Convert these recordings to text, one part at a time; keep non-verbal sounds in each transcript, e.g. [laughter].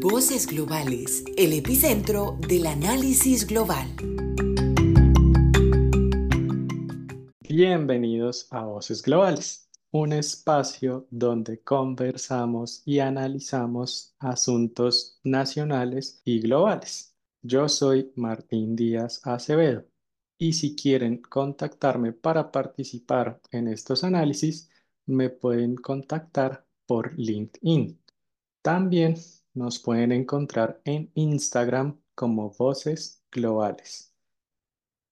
Voces Globales, el epicentro del análisis global. Bienvenidos a Voces Globales, un espacio donde conversamos y analizamos asuntos nacionales y globales. Yo soy Martín Díaz Acevedo y si quieren contactarme para participar en estos análisis, me pueden contactar por LinkedIn. También nos pueden encontrar en Instagram como Voces Globales.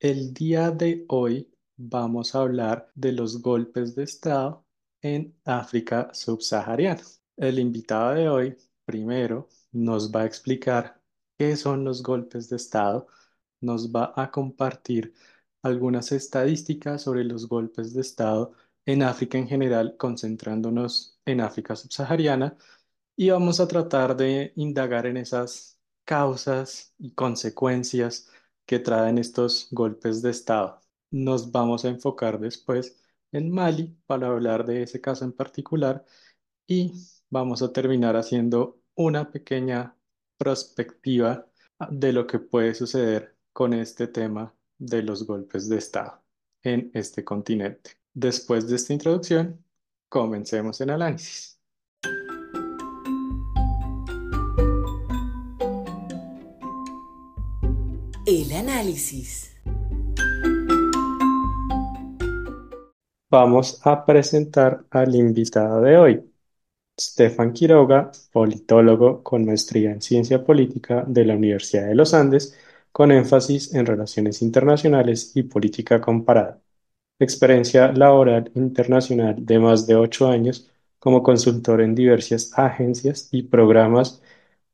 El día de hoy vamos a hablar de los golpes de Estado en África subsahariana. El invitado de hoy, primero, nos va a explicar qué son los golpes de Estado, nos va a compartir algunas estadísticas sobre los golpes de Estado en África en general, concentrándonos en África subsahariana, y vamos a tratar de indagar en esas causas y consecuencias que traen estos golpes de Estado. Nos vamos a enfocar después en Mali para hablar de ese caso en particular y vamos a terminar haciendo una pequeña perspectiva de lo que puede suceder con este tema de los golpes de Estado en este continente. Después de esta introducción, comencemos el análisis. El análisis. Vamos a presentar al invitado de hoy, Stefan Quiroga, politólogo con maestría en ciencia política de la Universidad de los Andes, con énfasis en relaciones internacionales y política comparada. Experiencia laboral internacional de más de ocho años como consultor en diversas agencias y programas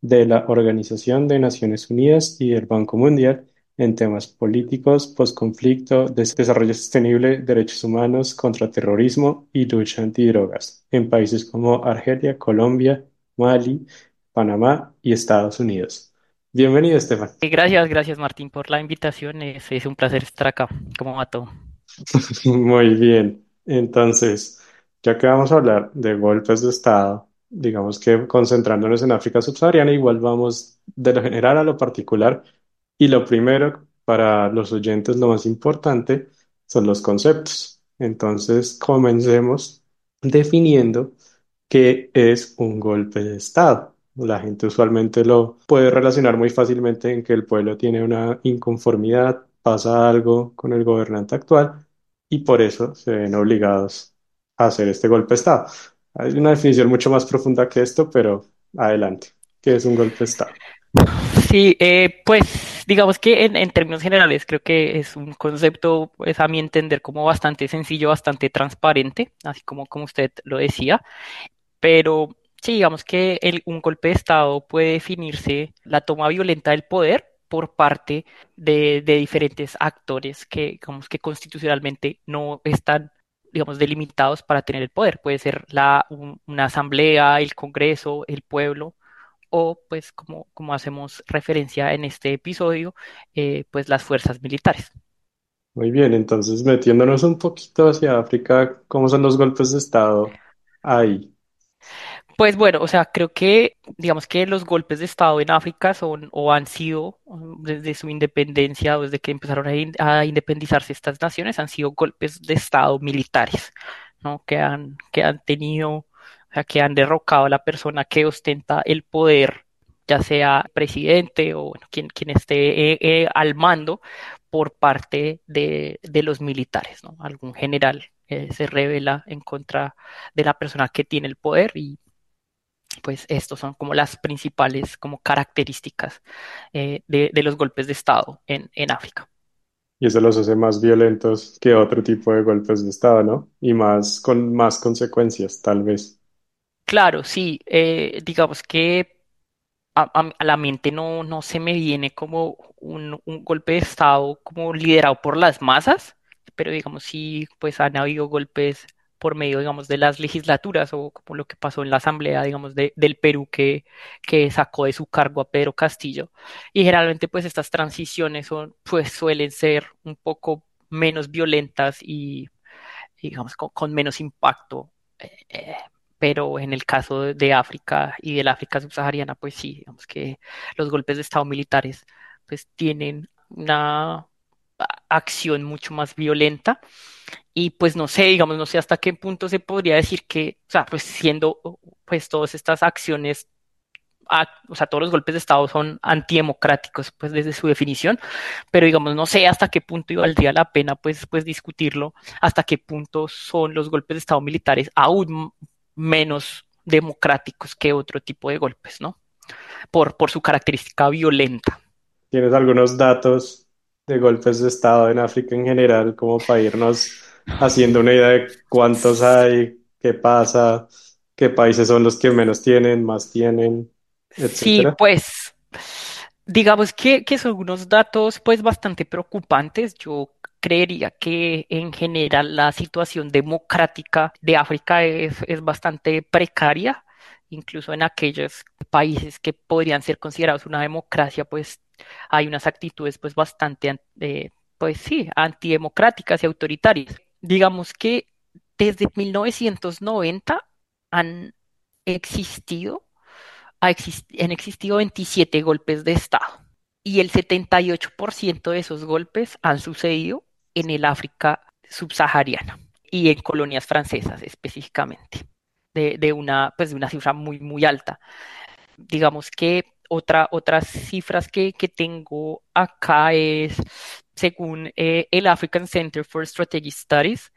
de la Organización de Naciones Unidas y del Banco Mundial en temas políticos, posconflicto, desarrollo sostenible, derechos humanos, contraterrorismo y lucha antidrogas en países como Argelia, Colombia, Mali, Panamá y Estados Unidos. Bienvenido, Estefan. Gracias, gracias Martín por la invitación. Es, es un placer estar acá. ¿Cómo va todo? [laughs] Muy bien. Entonces, ya que vamos a hablar de golpes de Estado, digamos que concentrándonos en África subsahariana, igual vamos de lo general a lo particular. Y lo primero, para los oyentes, lo más importante son los conceptos. Entonces, comencemos definiendo qué es un golpe de Estado. La gente usualmente lo puede relacionar muy fácilmente en que el pueblo tiene una inconformidad, pasa algo con el gobernante actual y por eso se ven obligados a hacer este golpe de Estado. Hay una definición mucho más profunda que esto, pero adelante. ¿Qué es un golpe de Estado? Sí, eh, pues digamos que en, términos generales creo que es un concepto, pues a mi entender, como bastante sencillo, bastante transparente, así como, como usted lo decía, pero sí, digamos que un golpe de Estado puede definirse la toma violenta del poder por parte de, de diferentes actores que, digamos que constitucionalmente no están digamos, delimitados para tener el poder. Puede ser la, una asamblea, el Congreso, el pueblo, o pues como, como hacemos referencia en este episodio, eh, pues las fuerzas militares. Muy bien, entonces metiéndonos un poquito hacia África, ¿cómo son los golpes de Estado ahí? Pues bueno, o sea, creo que digamos que los golpes de Estado en África son o han sido desde su independencia o desde que empezaron a, independizarse estas naciones, han sido golpes de Estado militares, ¿no? Que han, que han tenido, o sea, que han derrocado a la persona que ostenta el poder, ya sea presidente o quien, quien esté eh, eh, al mando por parte de, de los militares, ¿no? Algún general se revela en contra de la persona que tiene el poder y pues estos son como las principales como características eh, de, los golpes de Estado en, África. Y eso los hace más violentos que otro tipo de golpes de Estado, ¿no? Y más con más consecuencias, tal vez. Claro, sí. Eh, digamos que a, la mente no, no se me viene como un, un golpe de Estado como liderado por las masas, pero digamos sí, pues han habido golpes por medio, digamos, de las legislaturas o como lo que pasó en la asamblea, digamos, de, del Perú que, que sacó de su cargo a Pedro Castillo. Y generalmente, pues, estas transiciones son, pues, suelen ser un poco menos violentas y, digamos, con, menos impacto. Eh, pero en el caso de África y del África subsahariana, pues sí, digamos que los golpes de Estado militares pues tienen una acción mucho más violenta y pues no sé, digamos, no sé hasta qué punto se podría decir que, o sea, pues siendo pues todas estas acciones o sea, todos los golpes de Estado son antidemocráticos, pues desde su definición, pero digamos, no sé hasta qué punto valdría la pena, pues, pues discutirlo, hasta qué punto son los golpes de Estado militares aún menos democráticos que otro tipo de golpes, ¿no? Por, por su característica violenta. ¿Tienes algunos datos de golpes de Estado en África en general, como para irnos haciendo una idea de cuántos hay, qué pasa, qué países son los que menos tienen, más tienen, Sí, etcétera? pues digamos que, que son unos datos pues bastante preocupantes. Yo creería que en general la situación democrática de África es, es bastante precaria, incluso en aquellos países que podrían ser considerados una democracia, pues hay unas actitudes pues bastante, an- eh, pues sí, antidemocráticas y autoritarias. Digamos que desde 1990 han existido ha exis- han existido 27 golpes de Estado y el 78% de esos golpes han sucedido en el África subsahariana y en colonias francesas específicamente, de, de una, pues de una cifra muy, muy alta. Digamos que otra, otras cifras que, que tengo acá es, según eh, el African Center for Strategic Studies,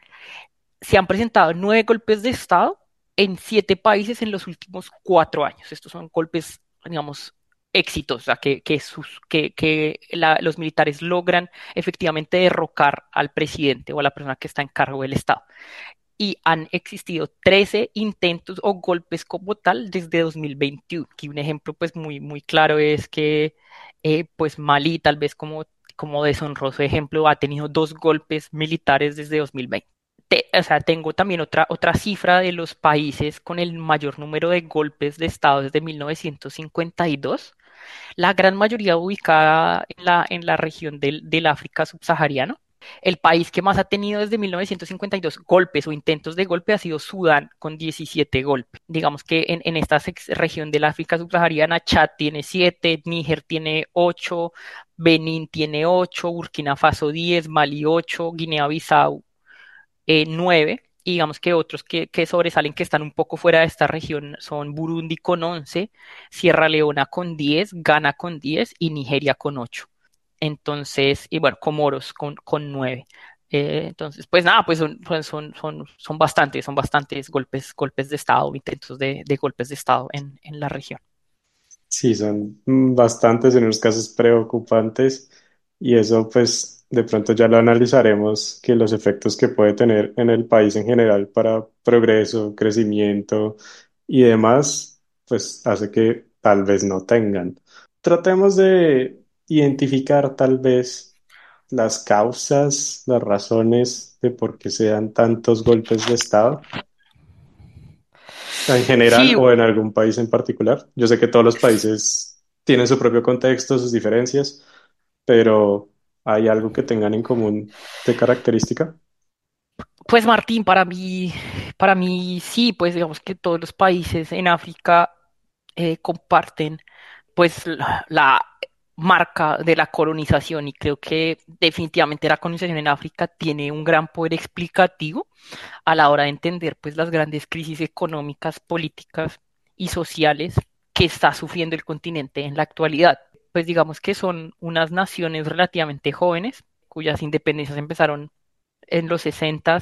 se han presentado nueve golpes de Estado en siete países en los últimos cuatro años. Estos son golpes, digamos, éxitos, o sea, que, que, sus, que, que la- los militares logran efectivamente derrocar al presidente o a la persona que está en cargo del Estado. Y han existido 13 intentos o golpes como tal desde 2021. Aquí un ejemplo pues muy, muy claro es que eh, pues Malí, tal vez como, como deshonroso ejemplo, ha tenido dos golpes militares desde 2020 te- o sea, tengo también otra, otra cifra de los países con el mayor número de golpes de Estado desde 1952, la gran mayoría ubicada en la, en la región del, del África subsahariano. El país que más ha tenido desde 1952 golpes o intentos de golpe ha sido Sudán con 17 golpes. Digamos que en, esta región del África subsahariana, Chad tiene 7, Níger tiene 8, Benín tiene 8, Burkina Faso 10, Mali 8, Guinea-Bissau eh, y digamos que otros que, que sobresalen que están un poco fuera de esta región son Burundi con 11, Sierra Leona con 10, Ghana con 10 y Nigeria con 8. Entonces, y bueno, Comoros con, con 9. Eh, entonces, pues nada, pues son, pues son, son, son bastantes, son bastantes golpes, golpes de Estado, intentos de, de golpes de Estado en, en la región. Sí, son bastantes, en unos casos preocupantes, y eso pues de pronto ya lo analizaremos, que los efectos que puede tener en el país en general para progreso, crecimiento y demás, pues hace que tal vez no tengan. Tratemos de identificar tal vez las causas, las razones de por qué se dan tantos golpes de estado en general Sí, o en algún país en particular. Yo sé que todos los países tienen su propio contexto, sus diferencias, pero ¿hay algo que tengan en común de característica? Pues Martín, para mí, para mí sí, pues digamos que todos los países en África eh, comparten pues la, la marca de la colonización y creo que definitivamente la colonización en África tiene un gran poder explicativo a la hora de entender pues las grandes crisis económicas, políticas y sociales que está sufriendo el continente en la actualidad. Pues digamos que son unas naciones relativamente jóvenes cuyas independencias empezaron en los 60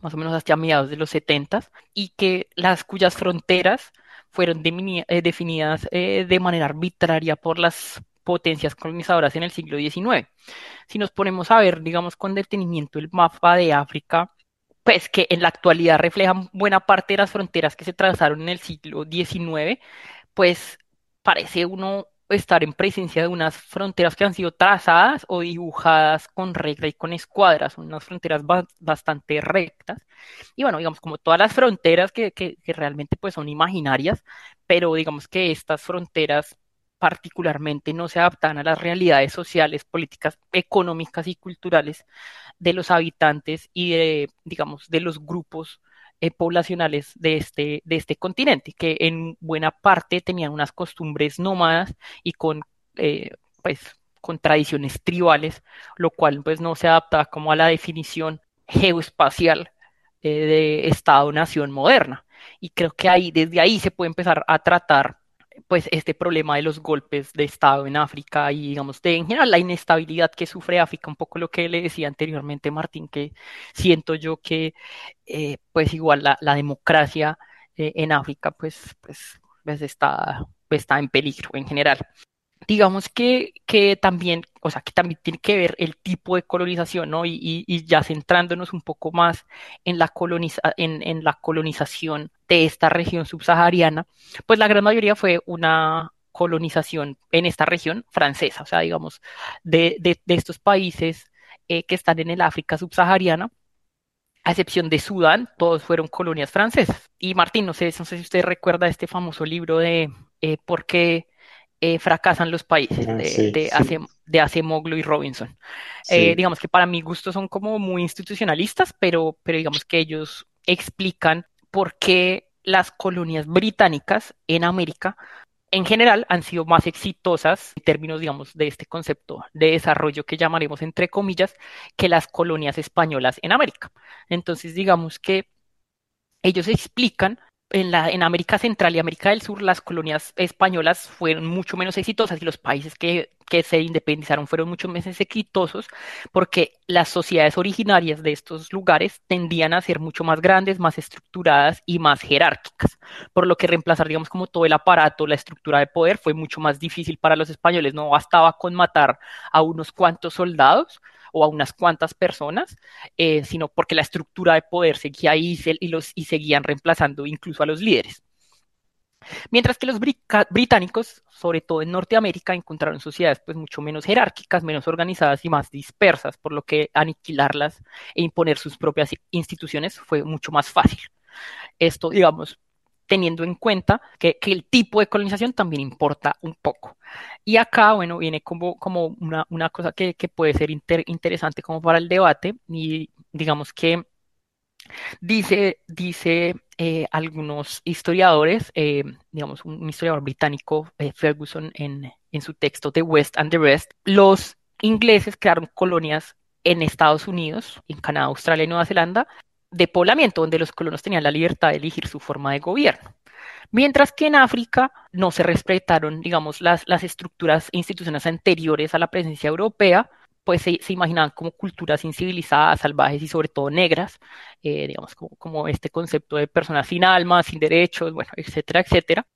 más o menos hasta mediados de los 70 y que las cuyas fronteras fueron eh, definidas eh, de manera arbitraria por las potencias colonizadoras en el siglo XIX. Si nos ponemos a ver, digamos, con detenimiento el mapa de África, pues que en la actualidad reflejan buena parte de las fronteras que se trazaron en el siglo XIX, pues parece uno estar en presencia de unas fronteras que han sido trazadas o dibujadas con regla y con escuadras, unas fronteras ba- bastante rectas. Y bueno, digamos, como todas las fronteras que, que, que realmente pues son imaginarias, pero digamos que estas fronteras particularmente no se adaptan a las realidades sociales, políticas, económicas y culturales de los habitantes y de, digamos, de los grupos eh, poblacionales de este, de este continente, que en buena parte tenían unas costumbres nómadas y con, eh, pues, con tradiciones tribales, lo cual pues no se adapta como a la definición geoespacial eh, de Estado-nación moderna. Y creo que ahí, desde ahí se puede empezar a tratar pues este problema de los golpes de Estado en África y digamos de en general la inestabilidad que sufre África, un poco lo que le decía anteriormente Martín, que siento yo que eh, pues igual la, la democracia eh, en África pues, pues, pues está, está en peligro en general digamos que, que también, o sea, que también tiene que ver el tipo de colonización, ¿no? Y, y, ya centrándonos un poco más en la, coloniza en, en la colonización de esta región subsahariana, pues la gran mayoría fue una colonización en esta región francesa, o sea, digamos, de, de, de estos países eh, que están en el África subsahariana, a excepción de Sudán, todos fueron colonias francesas. Y Martín, no sé, no sé si usted recuerda este famoso libro de eh, por qué eh, fracasan los países de, sí, de, Ace- de Acemoglu y Robinson. Eh, digamos que para mi gusto son como muy institucionalistas, pero, pero digamos que ellos explican por qué las colonias británicas en América en general han sido más exitosas en términos, digamos, de este concepto de desarrollo que llamaremos entre comillas, que las colonias españolas en América. Entonces, digamos que ellos explican en la, en América Central y América del Sur, las colonias españolas fueron mucho menos exitosas y los países que, que se independizaron fueron mucho menos exitosos porque las sociedades originarias de estos lugares tendían a ser mucho más grandes, más estructuradas y más jerárquicas, por lo que reemplazar, digamos, como todo el aparato, la estructura de poder fue mucho más difícil para los españoles. No bastaba con matar a unos cuantos soldados o a unas cuantas personas, eh, sino porque la estructura de poder seguía ahí y los, y seguían reemplazando incluso a los líderes. Mientras que los británicos, sobre todo en Norteamérica, encontraron sociedades pues mucho menos jerárquicas, menos organizadas y más dispersas, por lo que aniquilarlas e imponer sus propias instituciones fue mucho más fácil. Esto, digamos, teniendo en cuenta que, que el tipo de colonización también importa un poco. Y acá, bueno, viene como, como una, una cosa que, que puede ser inter- interesante como para el debate y digamos que dice, dice eh, algunos historiadores, eh, digamos, un, historiador británico, eh, Ferguson, en, en su texto The West and the Rest, los ingleses crearon colonias en Estados Unidos, en Canadá, Australia y Nueva Zelanda, de poblamiento, donde los colonos tenían la libertad de elegir su forma de gobierno. Mientras que en África no se respetaron, digamos, las, las estructuras e instituciones anteriores a la presencia europea, pues se, se imaginaban como culturas incivilizadas, salvajes y sobre todo negras, eh, digamos, como, este concepto de personas sin alma, sin derechos, bueno, etcétera, etcétera.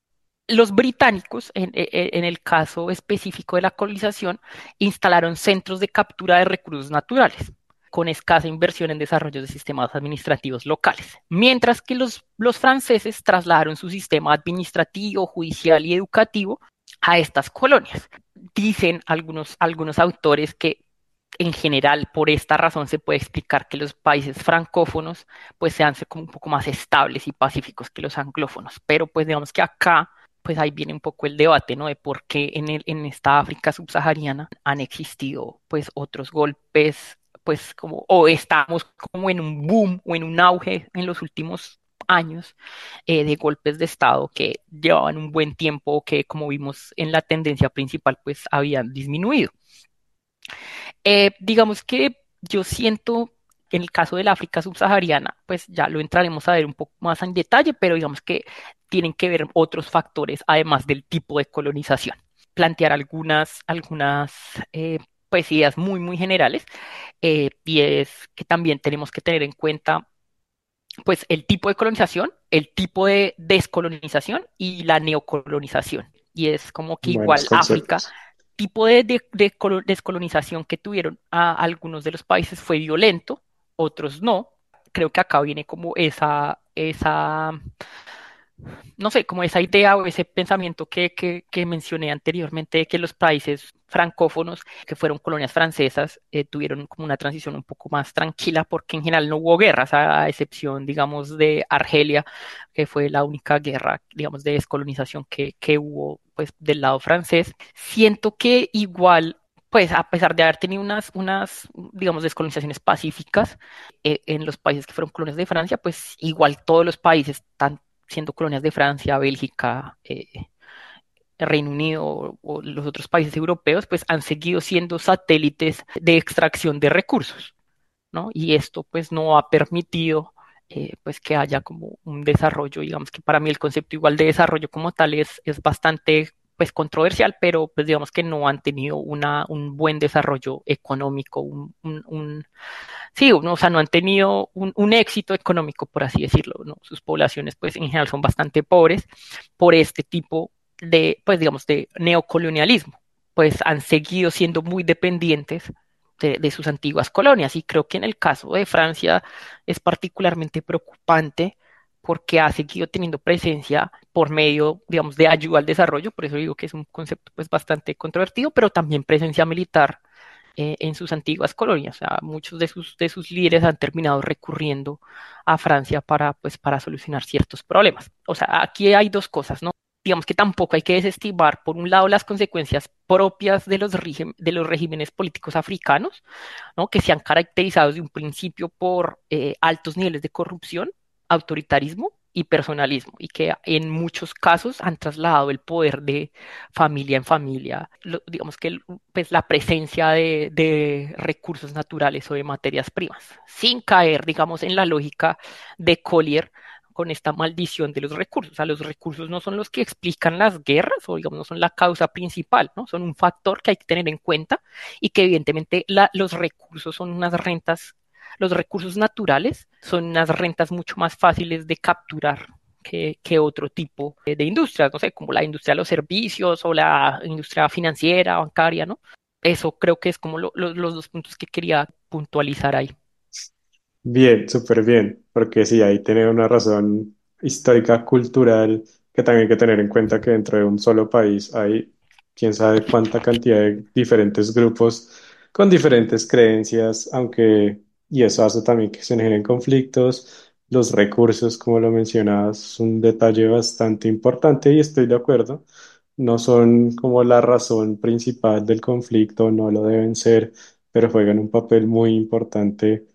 Los británicos, en, e- e- en el caso específico de la colonización, instalaron centros de captura de recursos naturales con escasa inversión en desarrollo de sistemas administrativos locales, mientras que los, los franceses trasladaron su sistema administrativo, judicial y educativo a estas colonias. Dicen algunos, algunos autores que en general, por esta razón se puede explicar que los países francófonos pues sean como un poco más estables y pacíficos que los anglófonos. Pero pues digamos que acá pues ahí viene un poco el debate, ¿no? De por qué en el, en esta África subsahariana han existido pues otros golpes, pues como, o estamos como en un boom o en un auge en los últimos años eh, de golpes de Estado que llevaban un buen tiempo que como vimos en la tendencia principal pues habían disminuido. Eh, digamos que yo siento, en el caso del África subsahariana, pues ya lo entraremos a ver un poco más en detalle, pero digamos que tienen que ver otros factores además del tipo de colonización. Plantear algunas, algunas eh, pues ideas muy, muy generales, eh, y es que también tenemos que tener en cuenta pues el tipo de colonización, el tipo de descolonización y la neocolonización. Y es como que buenos igual África. Tipo de, de- de colo- descolonización que tuvieron a algunos de los países fue violento, otros no. Creo que acá viene como esa, esa, no sé, como esa idea o ese pensamiento que, que, que mencioné anteriormente de que los países francófonos, que fueron colonias francesas, eh, tuvieron como una transición un poco más tranquila porque en general no hubo guerras, a, excepción, digamos, de Argelia, que fue la única guerra, digamos, de descolonización que, que hubo pues del lado francés. Siento que igual pues a pesar de haber tenido unas, unas digamos, descolonizaciones pacíficas eh, en los países que fueron colonias de Francia, pues igual todos los países están siendo colonias de Francia, Bélgica, eh, Reino Unido o, o, los otros países europeos, pues han seguido siendo satélites de extracción de recursos, ¿no? Y esto pues no ha permitido eh, pues que haya como un desarrollo, digamos que para mí el concepto igual de desarrollo como tal es, es bastante pues controversial, pero pues digamos que no han tenido una, un buen desarrollo económico, un, un, un sí, no, o sea, no han tenido un, un, éxito económico, por así decirlo, ¿no? Sus poblaciones pues en general son bastante pobres por este tipo de, pues digamos, de neocolonialismo, pues han seguido siendo muy dependientes de, sus antiguas colonias. Y creo que en el caso de Francia es particularmente preocupante porque ha seguido teniendo presencia por medio, digamos, de ayuda al desarrollo, por eso digo que es un concepto pues bastante controvertido, pero también presencia militar eh, en sus antiguas colonias. Muchos de sus, de sus líderes han terminado recurriendo a Francia para, pues, para solucionar ciertos problemas. O sea, aquí hay dos cosas, ¿no? Digamos que tampoco hay que desestimar, por un lado, las consecuencias propias de los, de los regímenes políticos africanos, ¿no? que se han caracterizado desde un principio por eh, altos niveles de corrupción, autoritarismo y personalismo, y que en muchos casos han trasladado el poder de familia en familia, lo, digamos que pues, la presencia de, de recursos naturales o de materias primas, sin caer, digamos, en la lógica de Collier, con esta maldición de los recursos. O sea, los recursos no son los que explican las guerras o, digamos, no son la causa principal, ¿no? Son un factor que hay que tener en cuenta y que evidentemente los recursos son unas rentas, los recursos naturales son unas rentas mucho más fáciles de capturar que, otro tipo de industrias, no sé, como la industria de los servicios o la industria financiera, bancaria, ¿no? Eso creo que es como lo, lo, los dos puntos que quería puntualizar ahí. Bien, súper bien, porque sí, ahí tiene una razón histórica, cultural, que también hay que tener en cuenta que dentro de un solo país hay quién sabe cuánta cantidad de diferentes grupos con diferentes creencias, aunque, y eso hace también que se generen conflictos. Los recursos, como lo mencionabas, es un detalle bastante importante y estoy de acuerdo. No son como la razón principal del conflicto, no lo deben ser, pero juegan un papel muy importante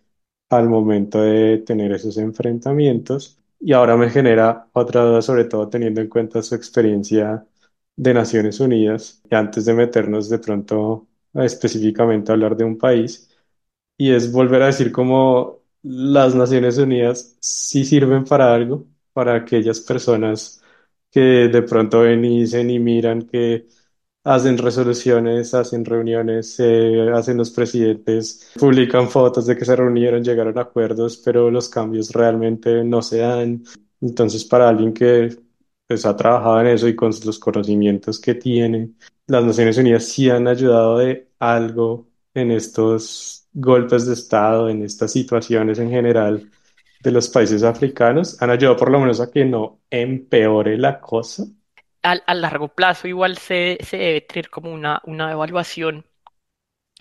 al momento de tener esos enfrentamientos. Y ahora me genera otra duda, sobre todo teniendo en cuenta su experiencia de Naciones Unidas, y antes de meternos de pronto específicamente a hablar de un país, y es volver a decir cómo las Naciones Unidas sí sirven para algo, para aquellas personas que de pronto ven y dicen y miran que hacen resoluciones, hacen reuniones, eh, hacen los presidentes, publican fotos de que se reunieron, llegaron a acuerdos, pero los cambios realmente no se dan. Entonces, para alguien que pues, ha trabajado en eso y con los conocimientos que tiene, las Naciones Unidas sí han ayudado de algo en estos golpes de Estado, en estas situaciones en general de los países africanos, han ayudado por lo menos a que no empeore la cosa a, a, largo plazo igual se, se debe tener como una, una, evaluación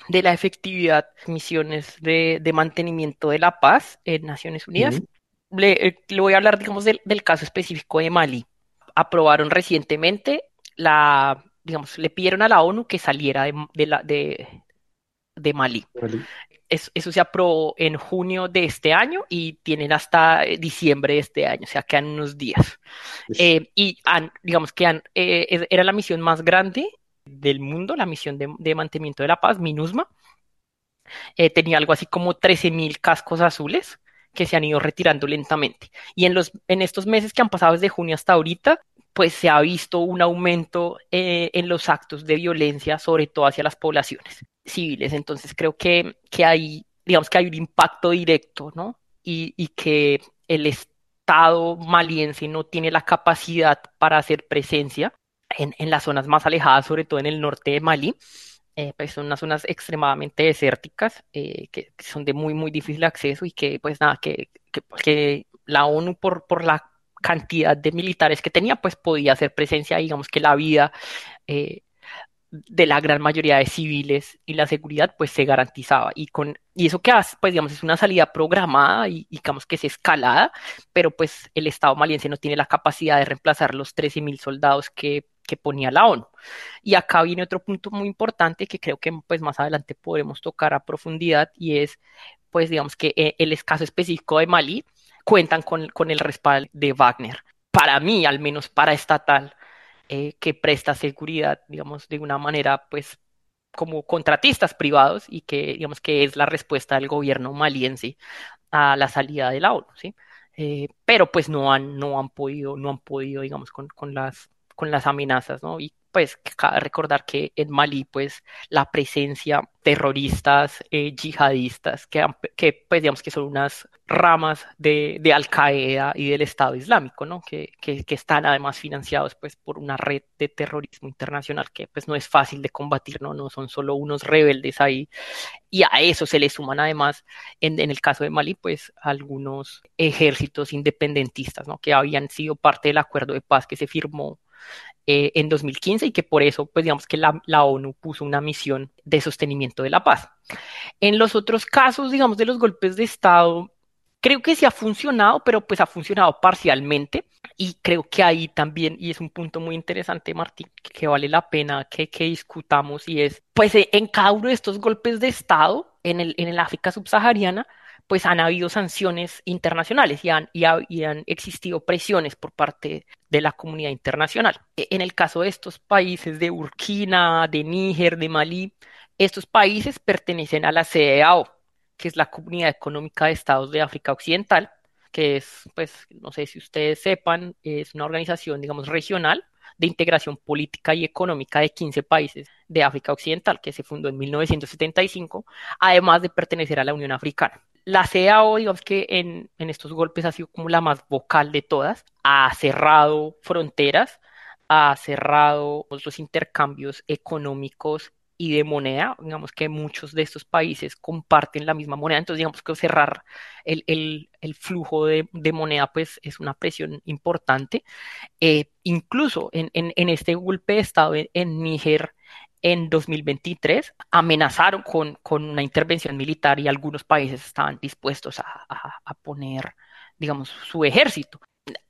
de la efectividad de misiones de, de, mantenimiento de la paz en Naciones Unidas. Uh -huh. le, eh, le, voy a hablar, digamos, del, del, caso específico de Mali. Aprobaron recientemente la, digamos, le pidieron a la ONU que saliera de, de, la, de, de Mali. Mali. Eso, eso, se aprobó en junio de este año y tienen hasta diciembre de este año, o sea, quedan unos días. Eh, y han, digamos que han, eh, era la misión más grande del mundo, la misión de, de mantenimiento de la paz, MINUSMA. Eh, tenía algo así como 13.000 cascos azules que se han ido retirando lentamente. Y en, los, en estos meses que han pasado desde junio hasta ahorita, pues se ha visto un aumento eh, en los actos de violencia, sobre todo hacia las poblaciones civiles. Entonces creo que, que hay, digamos que hay un impacto directo, ¿no? Y, y que el Estado maliense no tiene la capacidad para hacer presencia en, en las zonas más alejadas, sobre todo en el norte de Malí. Eh, pues son unas zonas extremadamente desérticas, eh, que, son de muy, muy difícil acceso y que, pues nada, que, que la ONU por, por la cantidad de militares que tenía, pues podía hacer presencia, digamos que la vida eh, de la gran mayoría de civiles y la seguridad pues se garantizaba y con y eso que hace pues digamos es una salida programada y, digamos que es escalada pero pues el Estado maliense no tiene la capacidad de reemplazar los 13 mil soldados que que ponía la ONU. Y acá viene otro punto muy importante que creo que pues más adelante podremos tocar a profundidad y es pues digamos que eh, el caso específico de Malí cuentan con, con el respaldo de Wagner. Para mí, al menos para estatal, eh, que presta seguridad, digamos, de una manera, pues, como contratistas privados y que, digamos, que es la respuesta del gobierno maliense a la salida de la ONU, ¿sí? Eh, pero pues no han, no han podido, no han podido, digamos, con, con las, con las amenazas, ¿no? Y pues recordar que en Malí, pues la presencia terroristas, eh, yihadistas, que, que, pues digamos que son unas ramas de, de Al Qaeda y del Estado Islámico, ¿no? Que, que, que, están además financiados pues por una red de terrorismo internacional que pues no es fácil de combatir, ¿no? No son solo unos rebeldes ahí. Y a eso se le suman además, en, en el caso de Malí, pues algunos ejércitos independentistas, ¿no? Que habían sido parte del acuerdo de paz que se firmó eh, en 2015 y que por eso, pues digamos que la, la, ONU puso una misión de sostenimiento de la paz. En los otros casos, digamos, de los golpes de Estado, creo que sí ha funcionado, pero pues ha funcionado parcialmente y creo que ahí también, y es un punto muy interesante, Martín, que vale la pena que, que discutamos y es, pues en cada uno de estos golpes de Estado en el, en el África subsahariana, pues han habido sanciones internacionales y han, y, han existido presiones por parte de la comunidad internacional. E, en el caso de estos países de Burkina, de Níger, de Malí, estos países pertenecen a la CEDEAO, que es la Comunidad Económica de Estados de África Occidental, que es, pues, no sé si ustedes sepan, es una organización, digamos, regional de integración política y económica de 15 países de África Occidental, que se fundó en 1975, además de pertenecer a la Unión Africana. La CEAO, digamos que en, en estos golpes ha sido como la más vocal de todas, ha cerrado fronteras, ha cerrado los intercambios económicos y de moneda, digamos que muchos de estos países comparten la misma moneda, entonces digamos que cerrar el, el, el flujo de, de, moneda pues es una presión importante. Eh, incluso en, en, en, este golpe de Estado en, en Níger en 2023 amenazaron con, una intervención militar y algunos países estaban dispuestos a, poner, digamos, su ejército.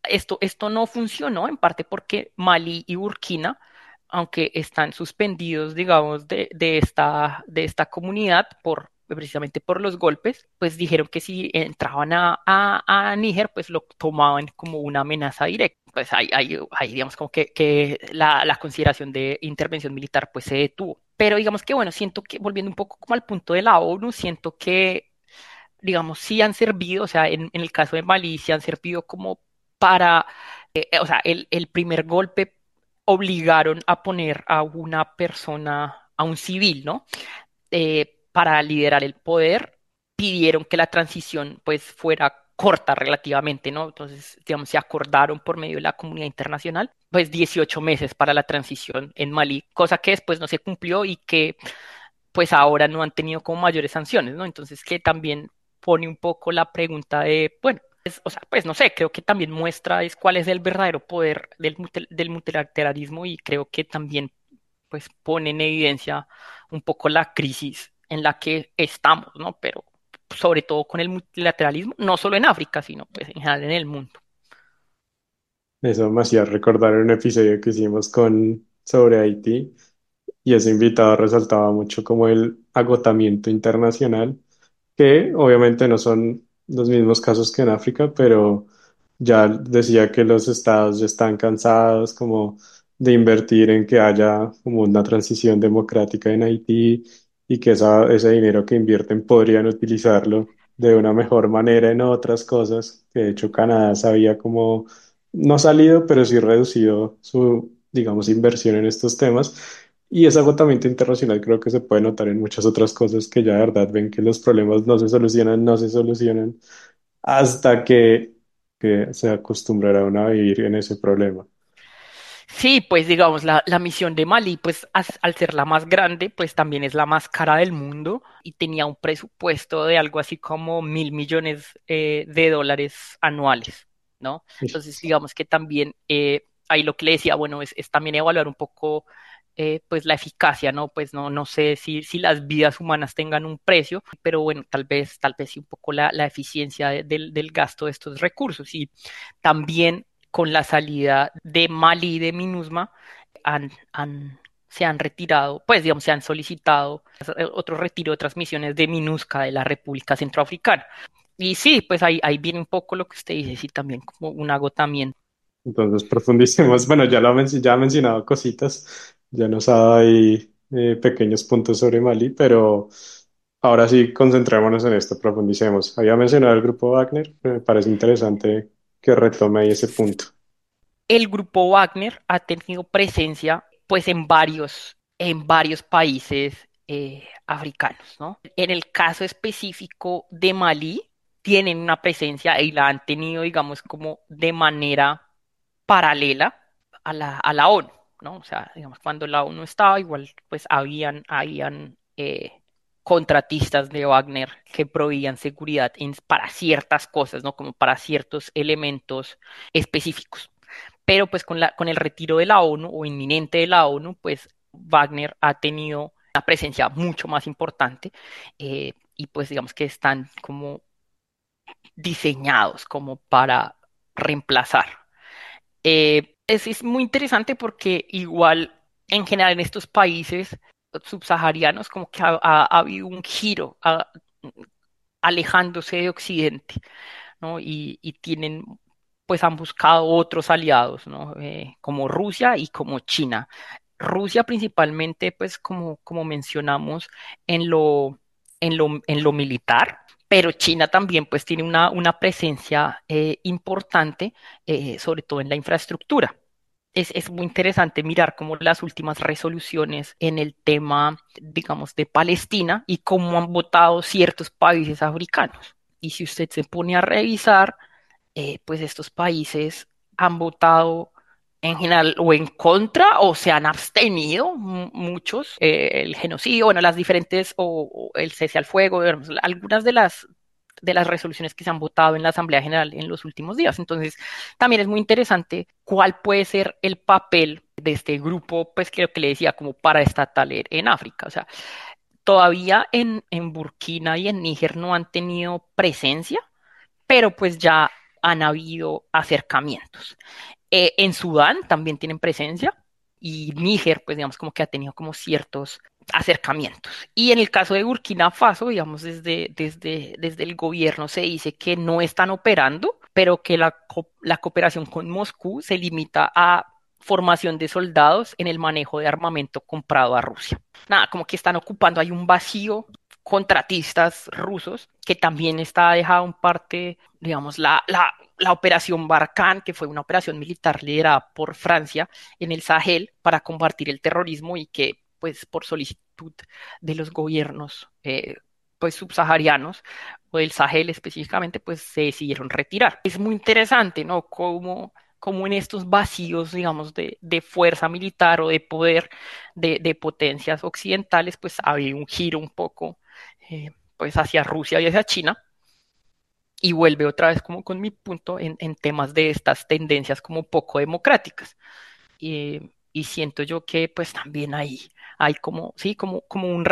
Esto, no funcionó en parte porque Mali y Burkina aunque están suspendidos, digamos, de, de esta comunidad por precisamente por los golpes, pues dijeron que si entraban a, a, a Níger, pues lo tomaban como una amenaza directa. Pues hay, hay, hay digamos, como que, que la, la, consideración de intervención militar pues se detuvo. Pero digamos que, bueno, siento que, volviendo un poco como al punto de la ONU, siento que, digamos, sí han servido, o sea, en, en el caso de Mali, sí han servido como para, eh, o sea, el, el primer golpe obligaron a poner a una persona, a un civil, ¿no? Eh, para liderar el poder, pidieron que la transición pues fuera corta relativamente, ¿no? Entonces, digamos, se acordaron por medio de la comunidad internacional, pues 18 meses para la transición en Malí, cosa que después no se cumplió y que pues ahora no han tenido como mayores sanciones, ¿no? Entonces, que también pone un poco la pregunta de, bueno, o sea, pues no sé, creo que también muestra es cuál es el verdadero poder del, del multilateralismo y creo que también pues pone en evidencia un poco la crisis en la que estamos, ¿no? Pero sobre todo con el multilateralismo, no solo en África, sino pues en general en el mundo. Eso me hacía recordar un episodio que hicimos con sobre Haití y ese invitado resaltaba mucho como el agotamiento internacional, que obviamente no son los mismos casos que en África, pero ya decía que los estados ya están cansados como de invertir en que haya como una transición democrática en Haití y que esa, ese dinero que invierten podrían utilizarlo de una mejor manera en otras cosas, que de hecho Canadá sabía como no salido, pero sí reducido su, digamos, inversión en estos temas. Y ese agotamiento internacional creo que se puede notar en muchas otras cosas que ya de verdad ven que los problemas no se solucionan, no se solucionan hasta que, que se acostumbrarán a vivir en ese problema. Sí, pues digamos, la, la misión de Mali, pues as, al ser la más grande, pues también es la más cara del mundo y tenía un presupuesto de algo así como mil millones eh, de dólares anuales, ¿no? Entonces, digamos que también eh, ahí lo que le decía, bueno, es, es también evaluar un poco eh, pues la eficacia, ¿no? Pues no, no sé si, si las vidas humanas tengan un precio, pero bueno, tal vez, tal vez sí un poco la, la eficiencia de, del, del gasto de estos recursos. Y también con la salida de Mali de MINUSMA, han, han, se han retirado, pues digamos, se han solicitado otro retiro de transmisiones de MINUSCA de la República Centroafricana. Y sí, pues ahí, ahí viene un poco lo que usted dice, sí, también como un agotamiento. Entonces profundicemos, bueno, ya lo ha, ya ha mencionado cositas, ya nos ha dado ahí eh, pequeños puntos sobre Mali, pero ahora sí concentrémonos en esto, profundicemos. Había mencionado el grupo Wagner, me parece interesante que retome ahí ese punto. El grupo Wagner ha tenido presencia pues en varios, en varios países eh, africanos, ¿no? En el caso específico de Malí, tienen una presencia y la han tenido, digamos, como de manera paralela a la, a la ONU, ¿no? O sea, digamos, cuando la ONU estaba, igual, pues habían, habían eh, contratistas de Wagner que proveían seguridad para ciertas cosas, ¿no? Como para ciertos elementos específicos. Pero pues con, la, con el retiro de la ONU o inminente de la ONU, pues Wagner ha tenido una presencia mucho más importante eh, y pues digamos que están como diseñados como para reemplazar. Eh, es, muy interesante porque igual en general en estos países subsaharianos como que ha, habido un giro alejándose de Occidente, ¿no? Y, tienen, pues han buscado otros aliados, ¿no? Eh, como Rusia y como China. Rusia principalmente, pues como, como mencionamos, en lo, en lo, en lo militar, pero China también pues tiene una, una presencia eh, importante, eh, sobre todo en la infraestructura. Es, es, muy interesante mirar cómo las últimas resoluciones en el tema, digamos, de Palestina y cómo han votado ciertos países africanos. Y si usted se pone a revisar, eh, pues estos países han votado en general o en contra o se han abstenido muchos, eh, el genocidio, bueno, las diferentes o, el cese al fuego, algunas de las de las resoluciones que se han votado en la Asamblea General en los últimos días. Entonces, también es muy interesante cuál puede ser el papel de este grupo, pues creo que le decía, como paraestatal en África. O sea, todavía en, en Burkina y en Níger no han tenido presencia, pero pues ya han habido acercamientos. Eh, en Sudán también tienen presencia y Níger, pues digamos como que ha tenido como ciertos acercamientos. Y en el caso de Burkina Faso, digamos, desde, desde, desde el gobierno se dice que no están operando, pero que la, la cooperación con Moscú se limita a formación de soldados en el manejo de armamento comprado a Rusia. Nada, como que están ocupando, hay un vacío contratistas rusos que también está dejado en parte, digamos, la, la la operación Barkhane, que fue una operación militar liderada por Francia en el Sahel para combatir el terrorismo y que, pues, por solicitud de los gobiernos, eh, pues, subsaharianos o del Sahel específicamente, pues, se decidieron retirar. Es muy interesante, ¿no? Cómo, cómo en estos vacíos, digamos, de, de fuerza militar o de poder de, de, potencias occidentales, pues, había un giro un poco, eh, pues, hacia Rusia y hacia China y vuelve otra vez como con mi punto en, temas de estas tendencias como poco democráticas. Y, siento yo que pues también hay, hay como, sí, como, como un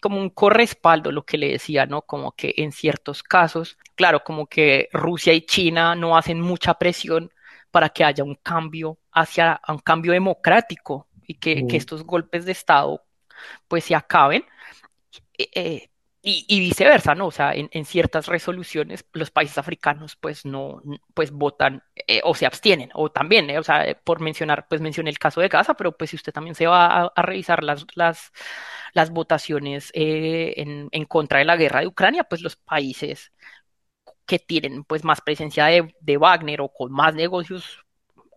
como un correspaldo, lo que le decía, ¿no? Como que en ciertos casos, claro, como que Rusia y China no hacen mucha presión para que haya un cambio hacia un cambio democrático y que, que estos golpes de Estado pues se acaben. Eh, eh y, viceversa, ¿no? O sea, en, ciertas resoluciones los países africanos pues no, pues votan eh, o se abstienen, o también, ¿eh? o sea, por mencionar, pues mencioné el caso de Gaza, pero pues si usted también se va a, revisar las, las, votaciones eh, en, en, contra de la guerra de Ucrania, pues los países que tienen pues más presencia de, de Wagner o con más negocios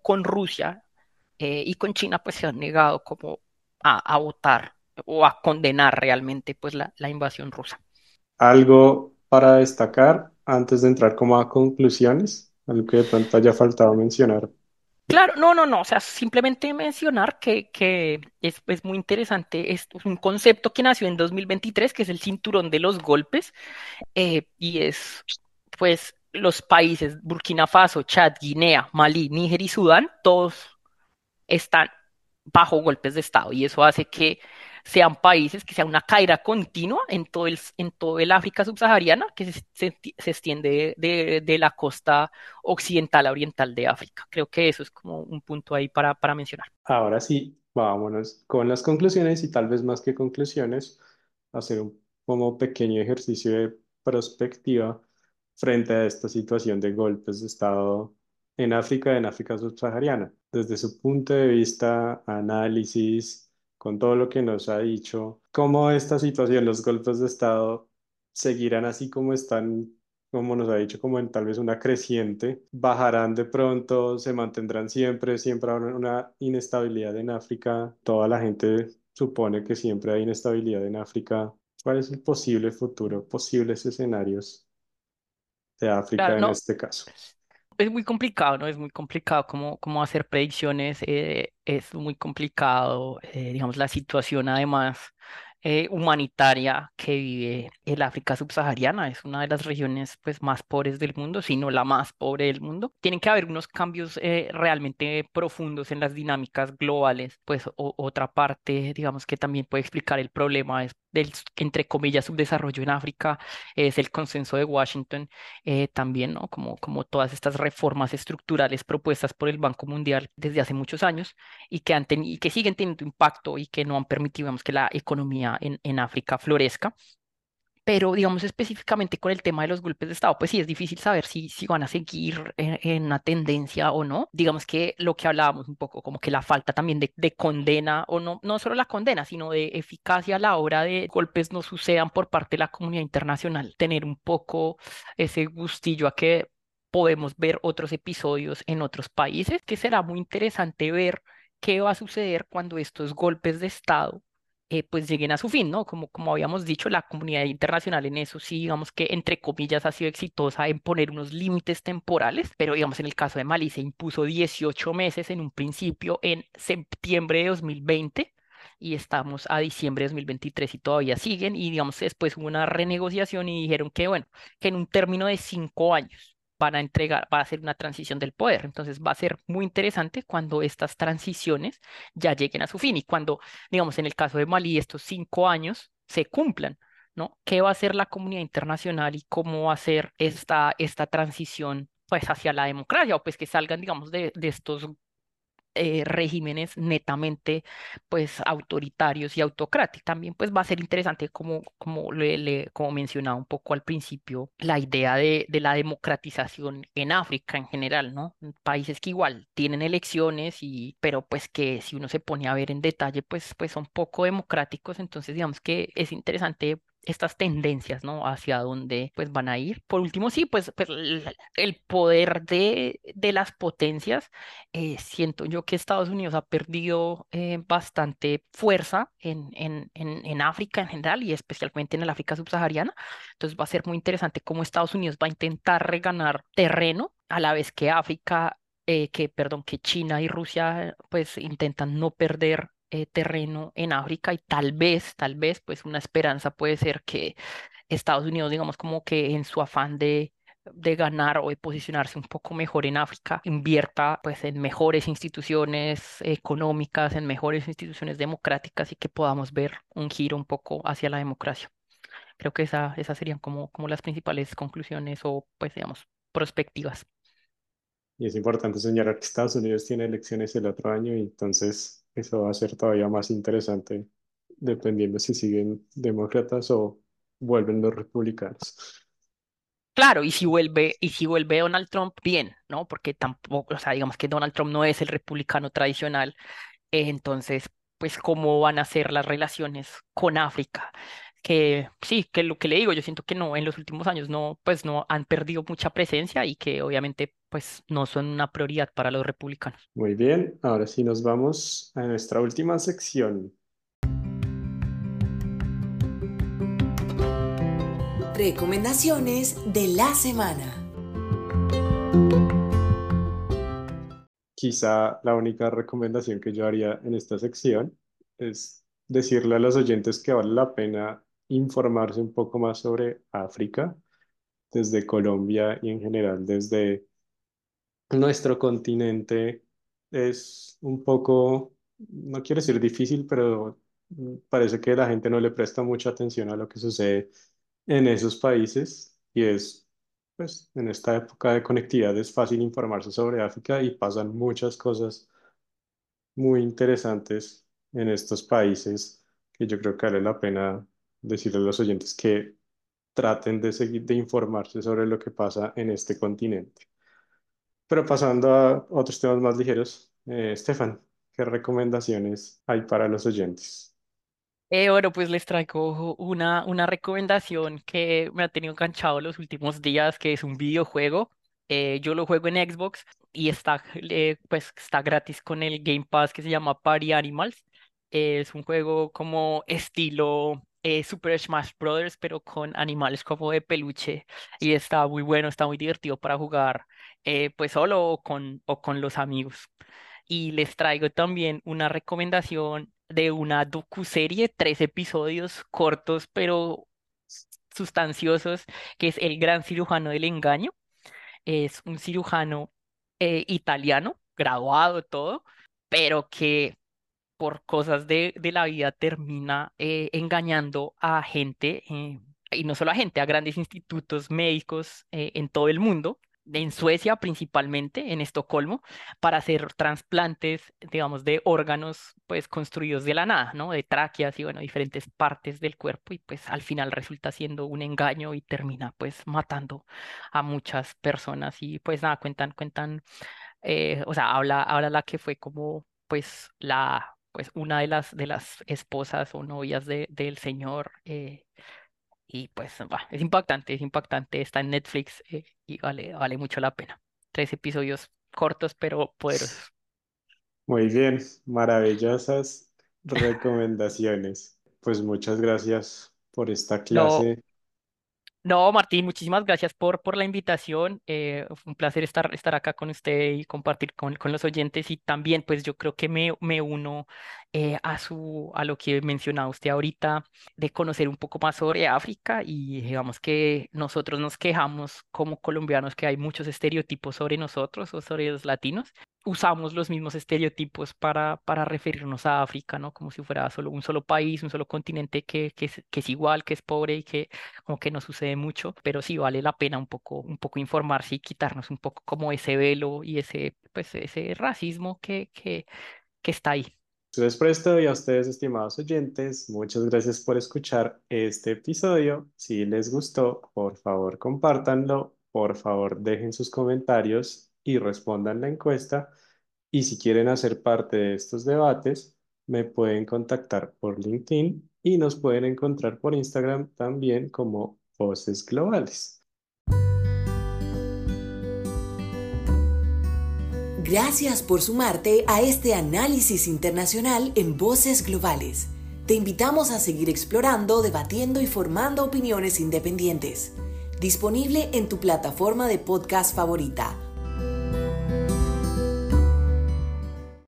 con Rusia y con China, pues se han negado como a votar o a condenar realmente pues la, la invasión rusa. ¿Algo para destacar antes de entrar como a conclusiones? Algo que de pronto haya faltado mencionar. Claro, no, no, no, o sea, simplemente mencionar que, que es, es, muy interesante, es un concepto que nació en 2023, que es el cinturón de los golpes, eh, y es, pues, los países Burkina Faso, Chad, Guinea, Malí, Níger y Sudán, todos están bajo golpes de Estado, y eso hace que sean países, que sea una caída continua en todo el, en todo el África subsahariana, que se, se, extiende de, de, la costa occidental a oriental de África. Creo que eso es como un punto ahí para, para mencionar. Ahora sí, vámonos con las conclusiones y tal vez más que conclusiones, hacer un como pequeño ejercicio de prospectiva frente a esta situación de golpes de Estado en África, en África subsahariana. Desde su punto de vista, análisis, con todo lo que nos ha dicho, cómo esta situación, los golpes de Estado, seguirán así como están como nos ha dicho, como en tal vez una creciente, bajarán de pronto, se mantendrán siempre, siempre habrá una inestabilidad en África, toda la gente supone que siempre hay inestabilidad en África. ¿Cuál es el posible futuro, posibles escenarios de África Claro, en no, este caso? Es muy complicado, ¿no? Es muy complicado cómo, cómo hacer predicciones, eh, es muy complicado, eh, digamos, la situación además eh, humanitaria que vive el África subsahariana, es una de las regiones pues más pobres del mundo, si no la más pobre del mundo. Tienen que haber unos cambios eh, realmente profundos en las dinámicas globales, pues o- otra parte, digamos, que también puede explicar el problema es del, entre comillas, subdesarrollo en África, es el consenso de Washington eh, también, ¿no? Como, como todas estas reformas estructurales propuestas por el Banco Mundial desde hace muchos años y que, han y que siguen teniendo impacto y que no han permitido, digamos, que la economía en, en África florezca. Pero, digamos, específicamente con el tema de los golpes de Estado, pues sí es difícil saber si, si van a seguir en, una tendencia o no. Digamos que lo que hablábamos un poco, como que la falta también de, de condena, o no, no solo la condena, sino de eficacia a la hora de golpes no sucedan por parte de la comunidad internacional. Tener un poco ese gustillo a que podemos ver otros episodios en otros países, que será muy interesante ver qué va a suceder cuando estos golpes de Estado eh, pues lleguen a su fin, ¿no? Como, como habíamos dicho, la comunidad internacional en eso sí, digamos que entre comillas ha sido exitosa en poner unos límites temporales, pero digamos en el caso de Mali se impuso 18 meses en un principio en septiembre de 2020 y estamos a diciembre de 2023 y todavía siguen y digamos después hubo una renegociación y dijeron que bueno, que en un término de cinco años van a entregar, va a ser una transición del poder. Entonces va a ser muy interesante cuando estas transiciones ya lleguen a su fin y cuando digamos, en el caso de Malí, estos cinco años se cumplan, ¿no? ¿Qué va a hacer la comunidad internacional y cómo va a ser esta, esta transición, pues, hacia la democracia o pues que salgan, digamos, de estos eh, regímenes netamente pues autoritarios y autocráticos. También pues va a ser interesante como, como, le, le- como mencionaba un poco al principio, la idea de, de la democratización en África en general, ¿no? Países que igual tienen elecciones y, pero pues que si uno se pone a ver en detalle, pues, pues son poco democráticos, entonces digamos que es interesante estas tendencias, ¿no? Hacia dónde pues van a ir. Por último, sí, pues, pues el poder de, de las potencias eh, siento yo que Estados Unidos ha perdido eh, bastante fuerza en, en, en, en África en general y especialmente en el África subsahariana. Entonces va a ser muy interesante cómo Estados Unidos va a intentar reganar terreno a la vez que África, eh, que, perdón, que China y Rusia pues intentan no perder. Eh, terreno en África y tal vez, tal vez, pues una esperanza puede ser que Estados Unidos, digamos, como que en su afán de de ganar o de posicionarse un poco mejor en África, invierta pues en mejores instituciones económicas, en mejores instituciones democráticas y que podamos ver un giro un poco hacia la democracia. Creo que esa, esas serían como, como las principales conclusiones o pues digamos perspectivas. Y es importante señalar que Estados Unidos tiene elecciones el otro año y entonces eso va a ser todavía más interesante dependiendo si siguen demócratas o vuelven los republicanos. Claro, y si vuelve, y si vuelve Donald Trump, bien, ¿no? Porque tampoco, o sea, digamos que Donald Trump no es el republicano tradicional, eh, entonces, pues, ¿cómo van a ser las relaciones con África? Que sí, que lo que le digo, yo siento que no, en los últimos años no, pues no han perdido mucha presencia y que obviamente, pues, no son una prioridad para los republicanos. Muy bien, ahora sí nos vamos a nuestra última sección. Recomendaciones de la semana. Quizá la única recomendación que yo haría en esta sección es decirle a los oyentes que vale la pena informarse un poco más sobre África desde Colombia y en general desde nuestro continente. Es un poco, no quiero decir difícil, pero parece que la gente no le presta mucha atención a lo que sucede en esos países y es, pues, en esta época de conectividad es fácil informarse sobre África y pasan muchas cosas muy interesantes en estos países que yo creo que vale la pena decirle a los oyentes que traten de seguir de informarse sobre lo que pasa en este continente. Pero pasando a otros temas más ligeros, eh, Estefan, ¿qué recomendaciones hay para los oyentes? Eh, bueno, pues les traigo una, una recomendación que me ha tenido enganchado los últimos días, que es un videojuego. Eh, yo lo juego en Xbox y está, eh, pues, está gratis con el Game Pass que se llama Party Animals. es un juego como estilo Super Smash Brothers, pero con animales como de peluche. Y está muy bueno, está muy divertido para jugar pues solo o con, o con los amigos. Y les traigo también una recomendación de una docuserie, tres episodios cortos pero sustanciosos, que es El Gran Cirujano del Engaño. Es un cirujano eh, italiano, graduado todo, pero que por cosas de, de la vida termina eh, engañando a gente, eh, y no solo a gente, a grandes institutos médicos en todo el mundo en Suecia principalmente, en Estocolmo, para hacer trasplantes, digamos, de órganos, pues, construidos de la nada, ¿no? De tráqueas y, bueno, diferentes partes del cuerpo y, pues, al final resulta siendo un engaño y termina, pues, matando a muchas personas y, pues, nada, cuentan, cuentan, eh, o sea, habla, habla la que fue como, pues, la, pues, una de las, de las esposas o novias de, del señor, eh, y pues es impactante, es impactante, está en Netflix eh, y vale, vale mucho la pena. Tres episodios cortos pero poderosos. Muy bien, maravillosas recomendaciones. Pues muchas gracias por esta clase. No, Martín, muchísimas gracias por, por la invitación. Eh, fue un placer estar, estar acá con usted y compartir con, con los oyentes. Y también, pues yo creo que me, me uno eh, a, su, a lo que mencionaba usted ahorita, de conocer un poco más sobre África. Y digamos que nosotros nos quejamos como colombianos que hay muchos estereotipos sobre nosotros o sobre los latinos usamos los mismos estereotipos para, para referirnos a África, ¿no? Como si fuera solo un solo país, un solo continente que, que, es, que es igual, que es pobre y que como que no sucede mucho, pero sí vale la pena un poco, un poco informarse y quitarnos un poco como ese velo y ese, pues, ese racismo que, que, que está ahí. Les presto y a ustedes, estimados oyentes, muchas gracias por escuchar este episodio. Si les gustó, por favor, compártanlo, por favor, dejen sus comentarios y respondan la encuesta. Y si quieren hacer parte de estos debates, me pueden contactar por LinkedIn y nos pueden encontrar por Instagram también como Voces Globales. Gracias por sumarte a este análisis internacional en Voces Globales. Te invitamos a seguir explorando, debatiendo y formando opiniones independientes. Disponible en tu plataforma de podcast favorita